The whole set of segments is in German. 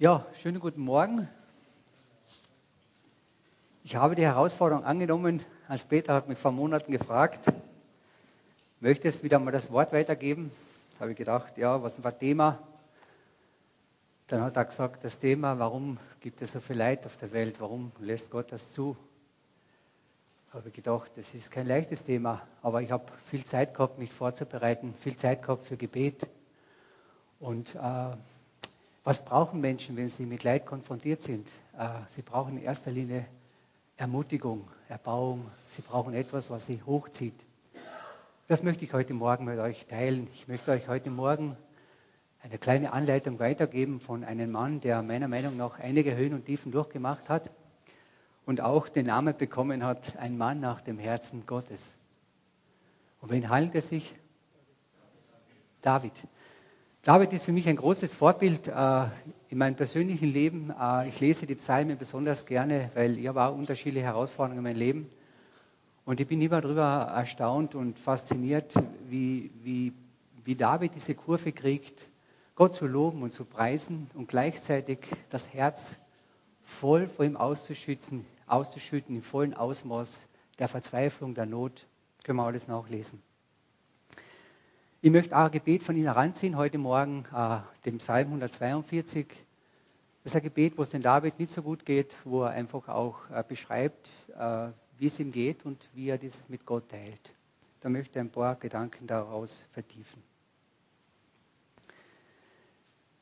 Ja, schönen guten Morgen. Ich habe die Herausforderung angenommen, als Peter hat mich vor Monaten gefragt, möchtest du wieder mal das Wort weitergeben? Habe ich gedacht, ja, was war Thema? Dann hat er gesagt, das Thema, warum gibt es so viel Leid auf der Welt? Warum lässt Gott das zu? Habe ich gedacht, das ist kein leichtes Thema, aber ich habe viel Zeit gehabt, mich vorzubereiten, viel Zeit gehabt für Gebet. Und äh, was brauchen Menschen, wenn sie mit Leid konfrontiert sind? Äh, sie brauchen in erster Linie Ermutigung, Erbauung. Sie brauchen etwas, was sie hochzieht. Das möchte ich heute Morgen mit euch teilen. Ich möchte euch heute Morgen eine kleine Anleitung weitergeben von einem Mann, der meiner Meinung nach einige Höhen und Tiefen durchgemacht hat und auch den Namen bekommen hat, ein Mann nach dem Herzen Gottes. Und wen handelt es sich? David. David ist für mich ein großes Vorbild äh, in meinem persönlichen Leben. Äh, ich lese die Psalmen besonders gerne, weil ich auch unterschiedliche Herausforderungen in meinem Leben. Und ich bin immer darüber erstaunt und fasziniert, wie, wie, wie David diese Kurve kriegt, Gott zu loben und zu preisen und gleichzeitig das Herz voll vor ihm auszuschütten, auszuschütten im vollen Ausmaß der Verzweiflung, der Not. Können wir alles nachlesen. Ich möchte auch ein Gebet von Ihnen heranziehen heute Morgen, äh, dem Psalm 142. Das ist ein Gebet, wo es den David nicht so gut geht, wo er einfach auch äh, beschreibt, äh, wie es ihm geht und wie er das mit Gott teilt. Da möchte ich ein paar Gedanken daraus vertiefen.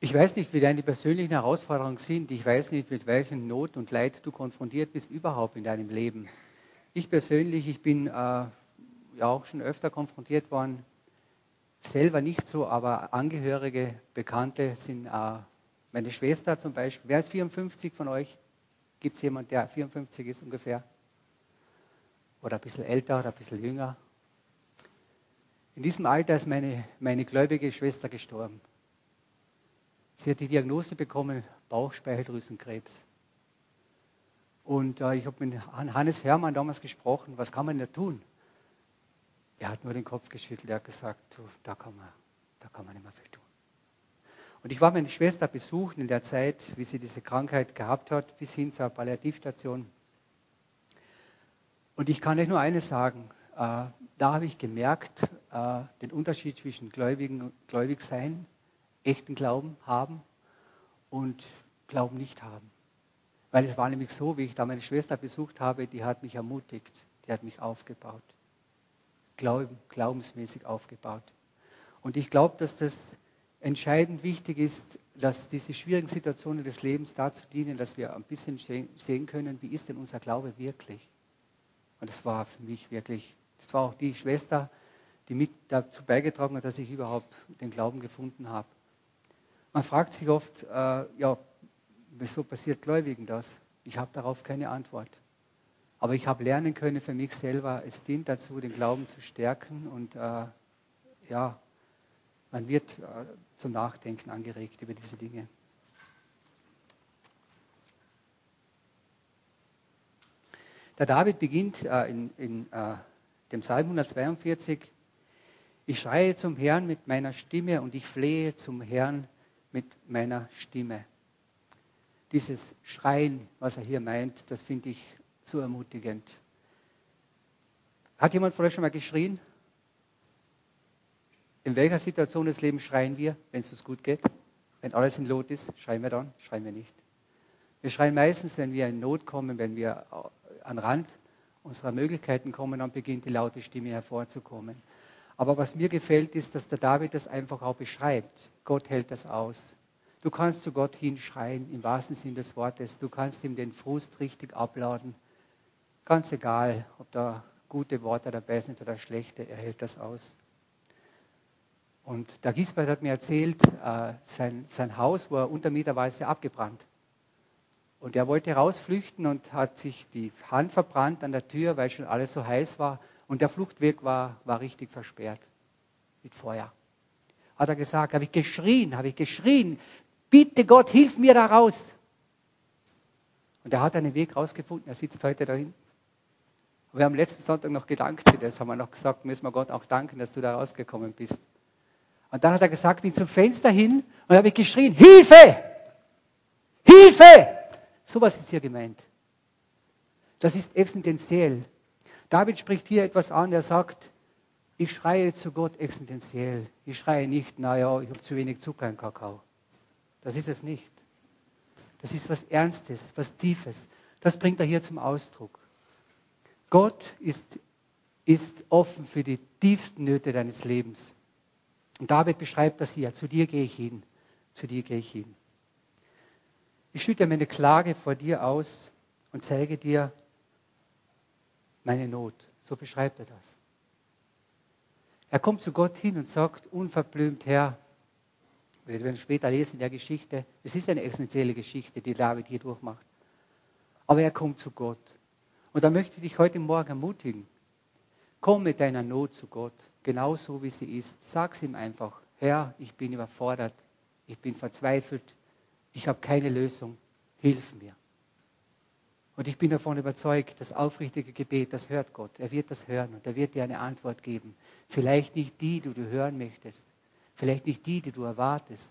Ich weiß nicht, wie deine persönlichen Herausforderungen sind. Ich weiß nicht, mit welchen Not und Leid du konfrontiert bist überhaupt in deinem Leben. Ich persönlich, ich bin äh, ja auch schon öfter konfrontiert worden selber nicht so, aber Angehörige, Bekannte sind äh, meine Schwester zum Beispiel. Wer ist 54 von euch? Gibt es jemanden, der 54 ist ungefähr? Oder ein bisschen älter oder ein bisschen jünger? In diesem Alter ist meine, meine gläubige Schwester gestorben. Sie hat die Diagnose bekommen, Bauchspeicheldrüsenkrebs. Und äh, ich habe mit Hannes Hörmann damals gesprochen, was kann man da tun? Er hat nur den Kopf geschüttelt, er hat gesagt, du, da, kann man, da kann man nicht mehr viel tun. Und ich war meine Schwester besuchen in der Zeit, wie sie diese Krankheit gehabt hat, bis hin zur Palliativstation. Und ich kann euch nur eines sagen, äh, da habe ich gemerkt, äh, den Unterschied zwischen Gläubigen, gläubig sein, echten Glauben haben und Glauben nicht haben. Weil es war nämlich so, wie ich da meine Schwester besucht habe, die hat mich ermutigt, die hat mich aufgebaut. Glauben, glaubensmäßig aufgebaut. Und ich glaube, dass das entscheidend wichtig ist, dass diese schwierigen Situationen des Lebens dazu dienen, dass wir ein bisschen sehen können, wie ist denn unser Glaube wirklich. Und das war für mich wirklich, das war auch die Schwester, die mit dazu beigetragen hat, dass ich überhaupt den Glauben gefunden habe. Man fragt sich oft, äh, ja, wieso passiert Gläubigen das? Ich habe darauf keine Antwort. Aber ich habe lernen können für mich selber, es dient dazu, den Glauben zu stärken und äh, ja, man wird äh, zum Nachdenken angeregt über diese Dinge. Der David beginnt äh, in, in äh, dem Psalm 142, ich schreie zum Herrn mit meiner Stimme und ich flehe zum Herrn mit meiner Stimme. Dieses Schreien, was er hier meint, das finde ich zu ermutigend. Hat jemand von euch schon mal geschrien? In welcher Situation des Lebens schreien wir, wenn es uns gut geht? Wenn alles in Lot ist, schreien wir dann? Schreien wir nicht. Wir schreien meistens, wenn wir in Not kommen, wenn wir an Rand unserer Möglichkeiten kommen, dann beginnt die laute Stimme hervorzukommen. Aber was mir gefällt, ist, dass der David das einfach auch beschreibt. Gott hält das aus. Du kannst zu Gott hinschreien, im wahrsten Sinn des Wortes. Du kannst ihm den Frust richtig abladen. Ganz egal, ob da gute Worte dabei sind oder schlechte, er hält das aus. Und der Gisbert hat mir erzählt, äh, sein, sein Haus war untermieterweise abgebrannt. Und er wollte rausflüchten und hat sich die Hand verbrannt an der Tür, weil schon alles so heiß war. Und der Fluchtweg war, war richtig versperrt mit Feuer. Hat er gesagt, habe ich geschrien, habe ich geschrien, bitte Gott, hilf mir da raus. Und er hat einen Weg rausgefunden, er sitzt heute da hinten. Wir haben letzten Sonntag noch gedankt für das, haben wir noch gesagt, müssen wir Gott auch danken, dass du da rausgekommen bist. Und dann hat er gesagt, bin zum Fenster hin und habe ich geschrien, Hilfe! Hilfe! Sowas ist hier gemeint. Das ist existenziell. David spricht hier etwas an, er sagt, ich schreie zu Gott existenziell. Ich schreie nicht, naja, ich habe zu wenig Zucker im Kakao. Das ist es nicht. Das ist was Ernstes, was Tiefes. Das bringt er hier zum Ausdruck. Gott ist, ist offen für die tiefsten Nöte deines Lebens. Und David beschreibt das hier. Zu dir gehe ich hin. Zu dir gehe ich hin. Ich schütte meine Klage vor dir aus und zeige dir meine Not. So beschreibt er das. Er kommt zu Gott hin und sagt unverblümt, Herr, wir werden später lesen in der Geschichte, es ist eine essentielle Geschichte, die David hier durchmacht. Aber er kommt zu Gott. Und da möchte ich dich heute Morgen ermutigen. Komm mit deiner Not zu Gott, genauso wie sie ist. Sag ihm einfach, Herr, ich bin überfordert, ich bin verzweifelt, ich habe keine Lösung, hilf mir. Und ich bin davon überzeugt, das aufrichtige Gebet, das hört Gott. Er wird das hören und er wird dir eine Antwort geben. Vielleicht nicht die, die du hören möchtest. Vielleicht nicht die, die du erwartest.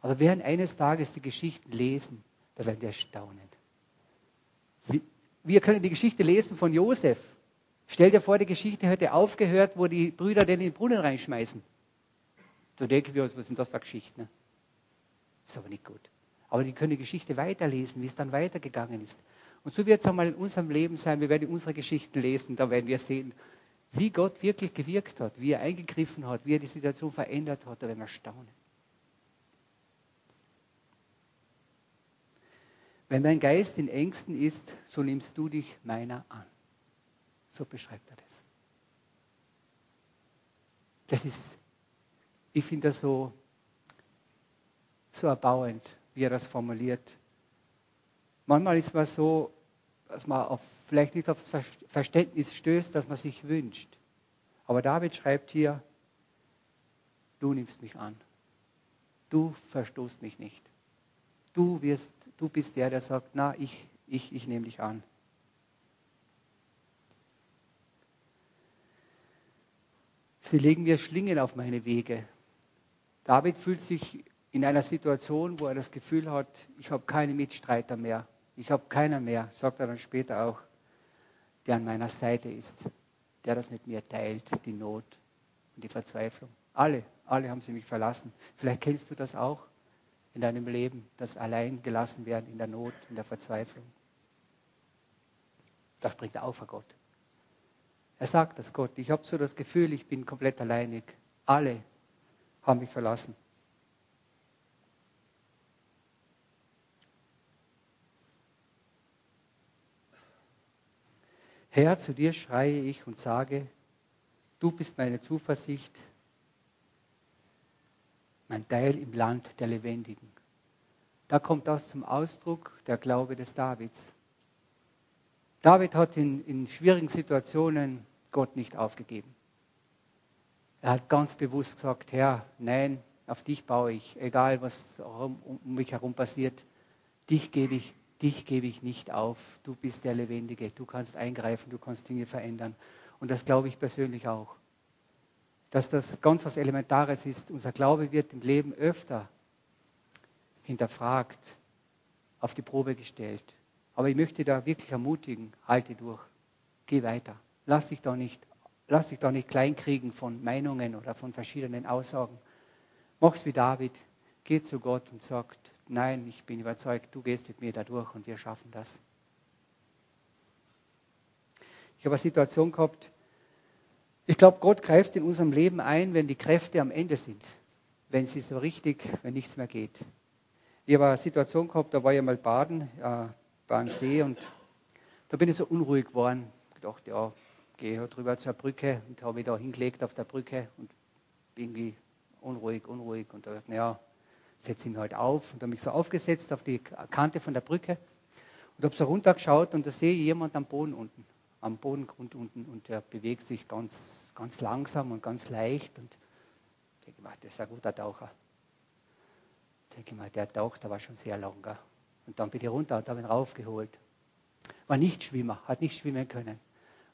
Aber werden eines Tages die Geschichten lesen, da werden wir staunen. Wir können die Geschichte lesen von Josef. Stell dir vor, die Geschichte hätte aufgehört, wo die Brüder den in den Brunnen reinschmeißen. Da denken wir uns, was sind das für Geschichten? Ne? Ist aber nicht gut. Aber die können die Geschichte weiterlesen, wie es dann weitergegangen ist. Und so wird es auch mal in unserem Leben sein. Wir werden unsere Geschichten lesen, da werden wir sehen, wie Gott wirklich gewirkt hat, wie er eingegriffen hat, wie er die Situation verändert hat. Da werden wir staunen. Wenn mein Geist in Ängsten ist, so nimmst du dich meiner an. So beschreibt er das. Das ist, ich finde das so, so erbauend, wie er das formuliert. Manchmal ist man so, dass man auf, vielleicht nicht aufs Verständnis stößt, dass man sich wünscht. Aber David schreibt hier, du nimmst mich an. Du verstoßt mich nicht. Du, wirst, du bist der, der sagt, na, ich, ich, ich nehme dich an. Sie legen mir Schlingen auf meine Wege. David fühlt sich in einer Situation, wo er das Gefühl hat, ich habe keine Mitstreiter mehr. Ich habe keiner mehr, sagt er dann später auch, der an meiner Seite ist, der das mit mir teilt, die Not und die Verzweiflung. Alle, alle haben sie mich verlassen. Vielleicht kennst du das auch in deinem Leben, das allein gelassen werden in der Not, in der Verzweiflung. Da springt er auf, Gott. Er sagt das Gott. Ich habe so das Gefühl, ich bin komplett alleinig. Alle haben mich verlassen. Herr, zu dir schreie ich und sage, du bist meine Zuversicht, mein Teil im Land der Lebendigen. Da kommt das zum Ausdruck, der Glaube des Davids. David hat in, in schwierigen Situationen Gott nicht aufgegeben. Er hat ganz bewusst gesagt, Herr, nein, auf dich baue ich, egal was um, mich herum passiert, dich gebe ich dich gebe ich nicht auf. Du bist der Lebendige. Du kannst eingreifen, du kannst Dinge verändern. Und das glaube ich persönlich auch. Dass das ganz was Elementares ist. Unser Glaube wird im Leben öfter hinterfragt, auf die Probe gestellt. Aber ich möchte da wirklich ermutigen, halte durch, geh weiter. Lass dich da nicht, lass dich da nicht kleinkriegen von Meinungen oder von verschiedenen Aussagen. Mach's wie David, geh zu Gott und sagt, nein, ich bin überzeugt, du gehst mit mir da durch und wir schaffen das. Ich habe eine Situation gehabt, ich glaube, Gott greift in unserem Leben ein, wenn die Kräfte am Ende sind, wenn sie so richtig, wenn nichts mehr geht. Ich habe eine Situation gehabt, da war ich mal baden, äh, bei einem See und da bin ich so unruhig geworden. Ich dachte, ja, gehe halt drüber zur Brücke und habe mich da hingelegt auf der Brücke und irgendwie unruhig, unruhig und da dachte, naja, setze ihn halt auf und habe mich so aufgesetzt auf die Kante von der Brücke und habe so runtergeschaut und da sehe ich jemand am Boden unten, am Bodengrund unten und der bewegt sich ganz, ganz langsam und ganz leicht und ich denke mal, das ist ein guter Taucher. Ich denke mal, der taucht aber schon sehr lange. Und dann bin ich runter und habe ihn raufgeholt. War nicht Schwimmer, hat nicht schwimmen können.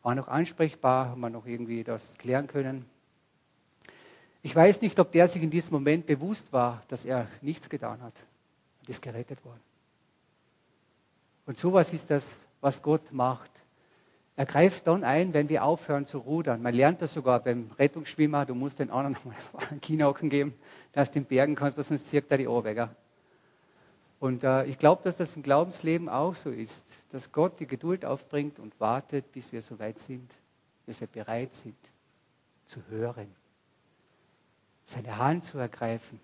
War noch ansprechbar, haben wir noch irgendwie das klären können. Ich weiß nicht, ob der sich in diesem Moment bewusst war, dass er nichts getan hat und ist gerettet worden. Und sowas ist das, was Gott macht. Er greift dann ein, wenn wir aufhören zu rudern. Man lernt das sogar beim Rettungsschwimmer. Du musst den anderen mal einen Kinocken geben, dass du den Bergen kannst, weil sonst zirkt er die Ohren weg. Und äh, ich glaube, dass das im Glaubensleben auch so ist, dass Gott die Geduld aufbringt und wartet, bis wir so weit sind, bis wir bereit sind zu hören, seine Hand zu ergreifen.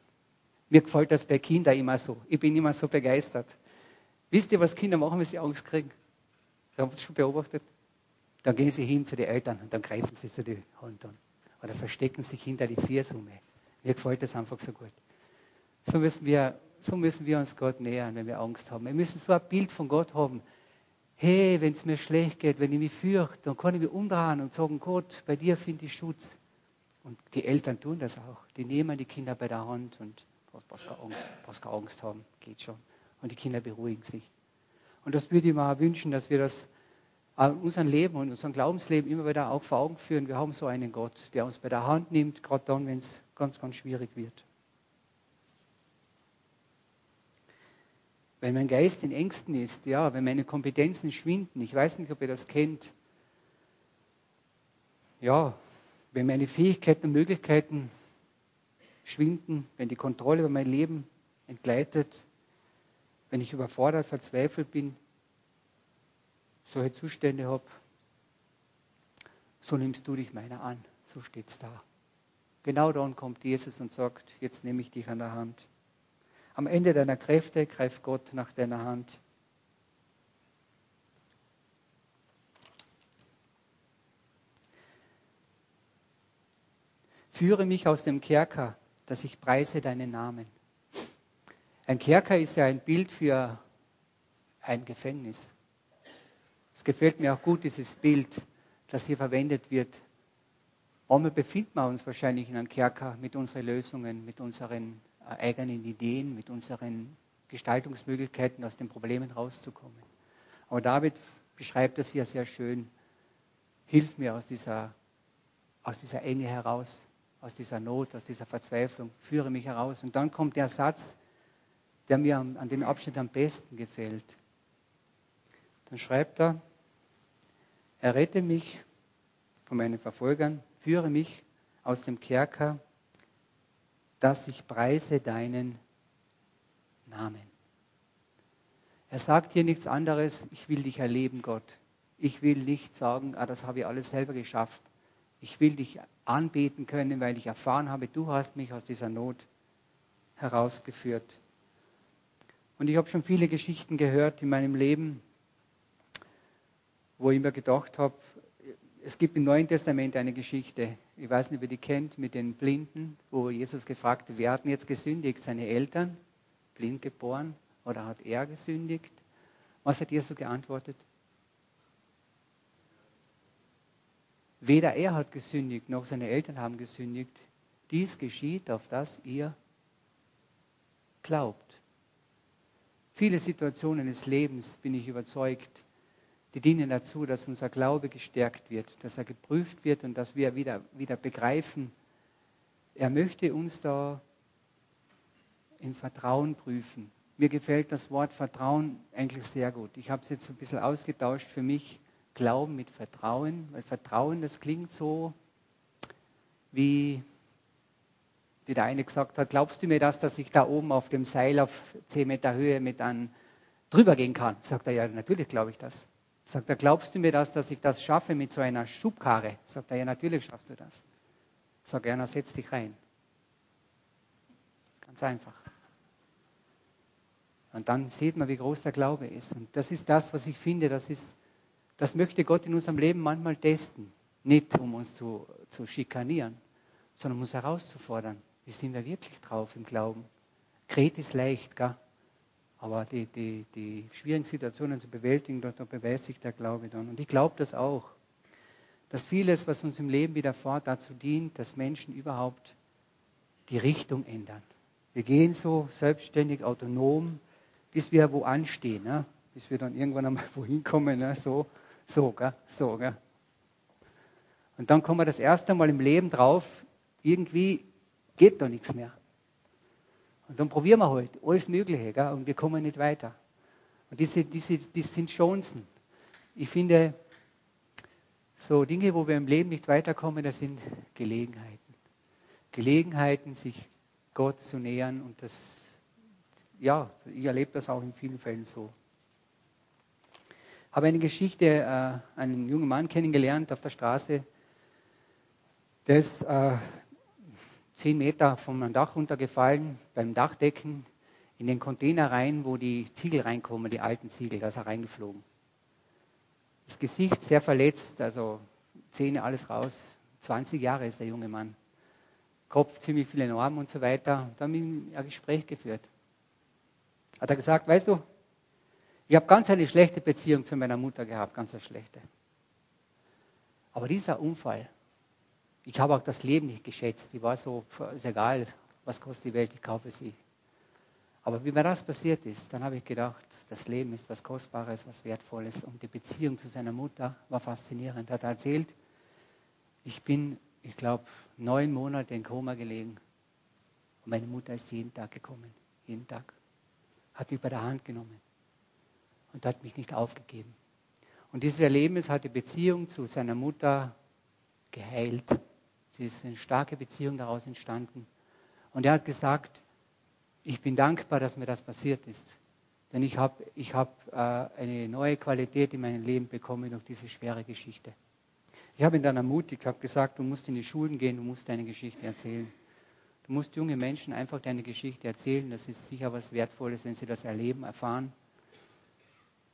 Mir gefällt das bei Kindern immer so. Ich bin immer so begeistert. Wisst ihr, was Kinder machen, wenn sie Angst kriegen? Habt ihr schon beobachtet. Dann gehen sie hin zu den Eltern und dann greifen sie die Hand an. Oder verstecken sich hinter die Viersumme. Mir gefällt das einfach so gut. So müssen wir, so müssen wir uns Gott nähern, wenn wir Angst haben. Wir müssen so ein Bild von Gott haben. Hey, wenn es mir schlecht geht, wenn ich mich fürchte, dann kann ich mich umdrehen und sagen, Gott, bei dir finde ich Schutz. Und die Eltern tun das auch. Die nehmen die Kinder bei der Hand und brauchst keine Angst, brauchst keine Angst haben, geht schon. Und die Kinder beruhigen sich. Und das würde ich mir auch wünschen, dass wir das in unserem Leben und unserem Glaubensleben immer wieder auch vor Augen führen. Wir haben so einen Gott, der uns bei der Hand nimmt, gerade dann, wenn es ganz, ganz schwierig wird. Wenn mein Geist in Ängsten ist, ja, wenn meine Kompetenzen schwinden, ich weiß nicht, ob ihr das kennt, ja, wenn meine Fähigkeiten und Möglichkeiten schwinden, wenn die Kontrolle über mein Leben entgleitet, wenn ich überfordert, verzweifelt bin, solche Zustände habe, so nimmst du dich meiner an. So steht es da. Genau dann kommt Jesus und sagt, jetzt nehme ich dich an der Hand. Am Ende deiner Kräfte greift Gott nach deiner Hand. Führe mich aus dem Kerker, dass ich preise deinen Namen. Ein Kerker ist ja ein Bild für ein Gefängnis. Es gefällt mir auch gut, dieses Bild, das hier verwendet wird. Einmal befinden wir uns wahrscheinlich in einem Kerker mit unseren Lösungen, mit unseren äh, eigenen Ideen, mit unseren Gestaltungsmöglichkeiten, aus den Problemen rauszukommen. Aber David beschreibt das hier sehr schön. Hilf mir aus dieser, aus dieser Enge heraus, aus dieser Not, aus dieser Verzweiflung, führe mich heraus. Und dann kommt der Satz, der mir an, an dem Abschnitt am besten gefällt. Dann schreibt er, Errette mich von meinen Verfolgern, führe mich aus dem Kerker, dass ich preise deinen Namen. Er sagt hier nichts anderes, ich will dich erleben, Gott. Ich will nicht sagen, ah, das habe ich alles selber geschafft. Ich will dich anbeten können, weil ich erfahren habe, du hast mich aus dieser Not herausgeführt. Und ich habe schon viele Geschichten gehört in meinem Leben, wo ich mir gedacht habe, es gibt im Neuen Testament eine Geschichte, ich weiß nicht, ob ihr die kennt, mit den Blinden, wo Jesus gefragt wer hat jetzt gesündigt? Seine Eltern, blind geboren, oder hat er gesündigt? Was hat Jesus geantwortet? Weder er hat gesündigt, noch seine Eltern haben gesündigt. Dies geschieht, auf das ihr glaubt. Viele Situationen des Lebens, bin ich überzeugt, die dienen dazu, dass unser Glaube gestärkt wird, dass er geprüft wird und dass wir wieder, wieder begreifen, er möchte uns da im Vertrauen prüfen. Mir gefällt das Wort Vertrauen eigentlich sehr gut. Ich habe es jetzt ein bisschen ausgetauscht für mich. Glauben mit Vertrauen, weil Vertrauen, das klingt so, wie, wie der eine gesagt hat, glaubst du mir das, dass ich da oben auf dem Seil auf 10 Meter Höhe mit einem drüber gehen kann? Sagt er, ja, natürlich glaube ich das. Sagt er, glaubst du mir das, dass ich das schaffe mit so einer Schubkarre? Sagt er, ja, natürlich schaffst du das. Sagt er, na, setz dich rein. Ganz einfach. Und dann sieht man, wie groß der Glaube ist. Und das ist das, was ich finde, das, ist, das möchte Gott in unserem Leben manchmal testen. Nicht, um uns zu, zu schikanieren, sondern um uns herauszufordern. Wie sind wir wirklich drauf im Glauben? Kret ist leicht, gell? Aber die, die, die schwierigen Situationen zu bewältigen, da beweist sich der Glaube dann. Und ich glaube das auch, dass vieles, was uns im Leben widerfährt, dazu dient, dass Menschen überhaupt die Richtung ändern. Wir gehen so selbstständig, autonom, bis wir wo anstehen, ne? bis wir dann irgendwann einmal wohin kommen, ne? so, so, gell? so. Gell? Und dann kommen wir das erste Mal im Leben drauf, irgendwie geht da nichts mehr. Und dann probieren wir halt alles Mögliche gell? und wir kommen nicht weiter. Und diese, diese, das sind Chancen. Ich finde, so Dinge, wo wir im Leben nicht weiterkommen, das sind Gelegenheiten. Gelegenheiten, sich Gott zu nähern. Und das, ja, ich erlebe das auch in vielen Fällen so. Habe eine Geschichte, äh, einen jungen Mann kennengelernt auf der Straße, der ist äh, zehn Meter vom Dach runtergefallen, beim Dachdecken in den Container rein, wo die Ziegel reinkommen, die alten Ziegel, da ist er reingeflogen. Das Gesicht sehr verletzt, also Zähne, alles raus. 20 Jahre ist der junge Mann. Kopf ziemlich viele Normen und so weiter. Da haben wir ein Gespräch geführt. Hat er gesagt, weißt du, ich habe ganz eine schlechte Beziehung zu meiner Mutter gehabt, ganz eine schlechte. Aber dieser Unfall, ich habe auch das Leben nicht geschätzt. Ich war so, ist egal, was kostet die Welt, ich kaufe sie. Aber wie mir das passiert ist, dann habe ich gedacht, das Leben ist was Kostbares, was Wertvolles. Und die Beziehung zu seiner Mutter war faszinierend. Er hat erzählt, ich bin, ich glaube, neun Monate in Koma gelegen. Und meine Mutter ist jeden Tag gekommen. Jeden Tag. Hat mich bei der Hand genommen. Und hat mich nicht aufgegeben. Und dieses Erlebnis hat die Beziehung zu seiner Mutter geheilt. Es ist eine starke Beziehung daraus entstanden. Und er hat gesagt, ich bin dankbar, dass mir das passiert ist. Denn ich habe ich hab, äh, eine neue Qualität in meinem Leben bekommen durch diese schwere Geschichte. Ich habe ihn dann ermutigt, habe gesagt, du musst in die Schulen gehen, du musst deine Geschichte erzählen. Du musst junge Menschen einfach deine Geschichte erzählen. Das ist sicher was Wertvolles, wenn sie das erleben, erfahren,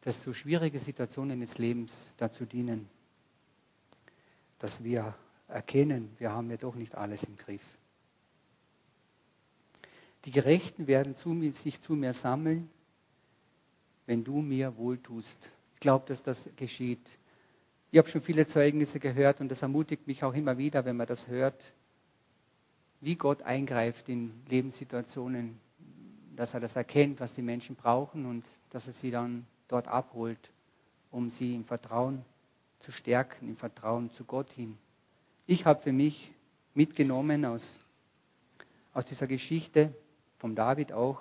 dass so schwierige Situationen des Lebens dazu dienen, dass wir erkennen, wir haben ja doch nicht alles im Griff. Die Gerechten werden zu mir, sich zu mir sammeln, wenn du mir wohltust. Ich glaube, dass das geschieht. Ich habe schon viele Zeugnisse gehört und das ermutigt mich auch immer wieder, wenn man das hört, wie Gott eingreift in Lebenssituationen, dass er das erkennt, was die Menschen brauchen und dass er sie dann dort abholt, um sie im Vertrauen zu stärken, im Vertrauen zu Gott hin. Ich habe für mich mitgenommen aus, aus dieser Geschichte vom David auch,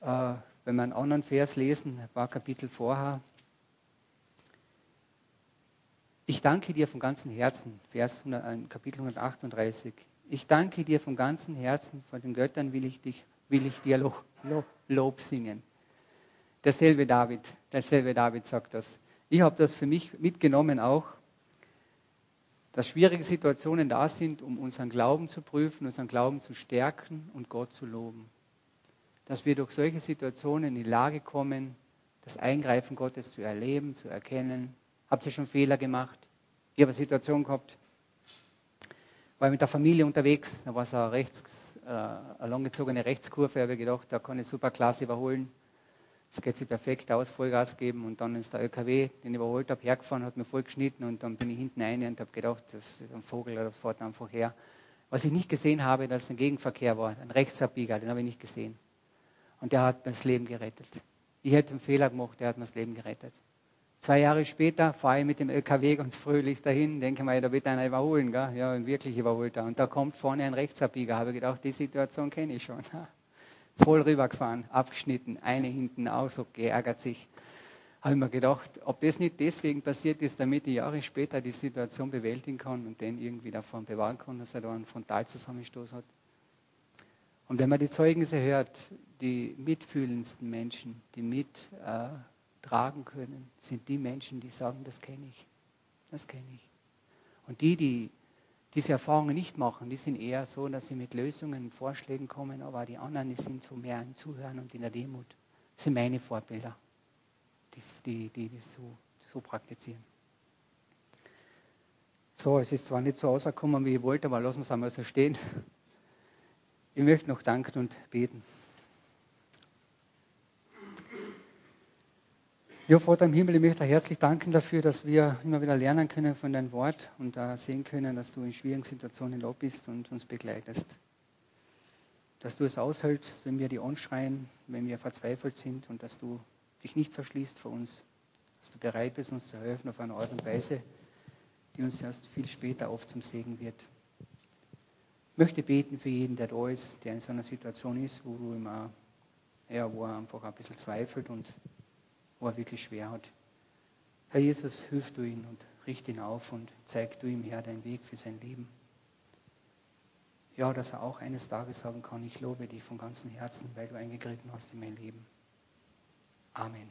äh, wenn wir einen anderen Vers lesen, ein paar Kapitel vorher. Ich danke dir von ganzem Herzen, Vers 100, Kapitel 138. Ich danke dir von ganzem Herzen, von den Göttern will ich, dich, will ich dir Lob, Lob, Lob singen. Derselbe David, derselbe David sagt das. Ich habe das für mich mitgenommen auch dass schwierige Situationen da sind, um unseren Glauben zu prüfen, unseren Glauben zu stärken und Gott zu loben. Dass wir durch solche Situationen in die Lage kommen, das Eingreifen Gottes zu erleben, zu erkennen. Habt ihr schon Fehler gemacht? Ich habe eine Situation gehabt, war mit der Familie unterwegs, da war es eine, rechts, äh, eine langgezogene Rechtskurve, habe ich gedacht, da kann ich super klasse überholen. Es geht sich perfekt aus, Vollgas geben und dann ist der LKW, den ich überholt habe, hergefahren, hat mir voll geschnitten und dann bin ich hinten rein und habe gedacht, das ist ein Vogel oder fährt einfach her. Was ich nicht gesehen habe, dass ein Gegenverkehr war, ein Rechtsabbieger, den habe ich nicht gesehen. Und der hat mir das Leben gerettet. Ich hätte einen Fehler gemacht, der hat mir das Leben gerettet. Zwei Jahre später fahre ich mit dem LKW ganz fröhlich dahin, denke mal, da wird einer überholen, gell? ja, wirklich überholt er. Und da kommt vorne ein Rechtsabbieger, habe ich gedacht, die Situation kenne ich schon voll rübergefahren, abgeschnitten, eine hinten auch so geärgert sich. Habe ich mir gedacht, ob das nicht deswegen passiert ist, damit ich Jahre später die Situation bewältigen kann und den irgendwie davon bewahren kann, dass er da einen Frontalzusammenstoß hat. Und wenn man die Zeugnisse hört, die mitfühlendsten Menschen, die mittragen äh, können, sind die Menschen, die sagen, das kenne ich. Das kenne ich. Und die, die diese Erfahrungen nicht machen. Die sind eher so, dass sie mit Lösungen und Vorschlägen kommen, aber die anderen die sind so mehr im Zuhören und in der Demut. Das sind meine Vorbilder, die, die, die das so, so praktizieren. So, es ist zwar nicht so rausgekommen, wie ich wollte, aber lassen wir es einmal so stehen. Ich möchte noch danken und beten. Ja, Vater im Himmel, ich möchte herzlich danken dafür, dass wir immer wieder lernen können von deinem Wort und uh, sehen können, dass du in schwierigen Situationen da bist und uns begleitest. Dass du es aushältst, wenn wir die anschreien, wenn wir verzweifelt sind und dass du dich nicht verschließt vor uns. Dass du bereit bist, uns zu helfen auf eine Art und Weise, die uns erst viel später oft zum Segen wird. Ich möchte beten für jeden, der da ist, der in so einer Situation ist, wo du immer ja, wo er einfach ein bisschen zweifelt und wo er wirklich schwer hat. Herr Jesus, hilf du ihn und richte ihn auf und zeig du ihm, Herr, deinen Weg für sein Leben. Ja, dass er auch eines Tages sagen kann, ich lobe dich von ganzem Herzen, weil du eingegriffen hast in mein Leben. Amen.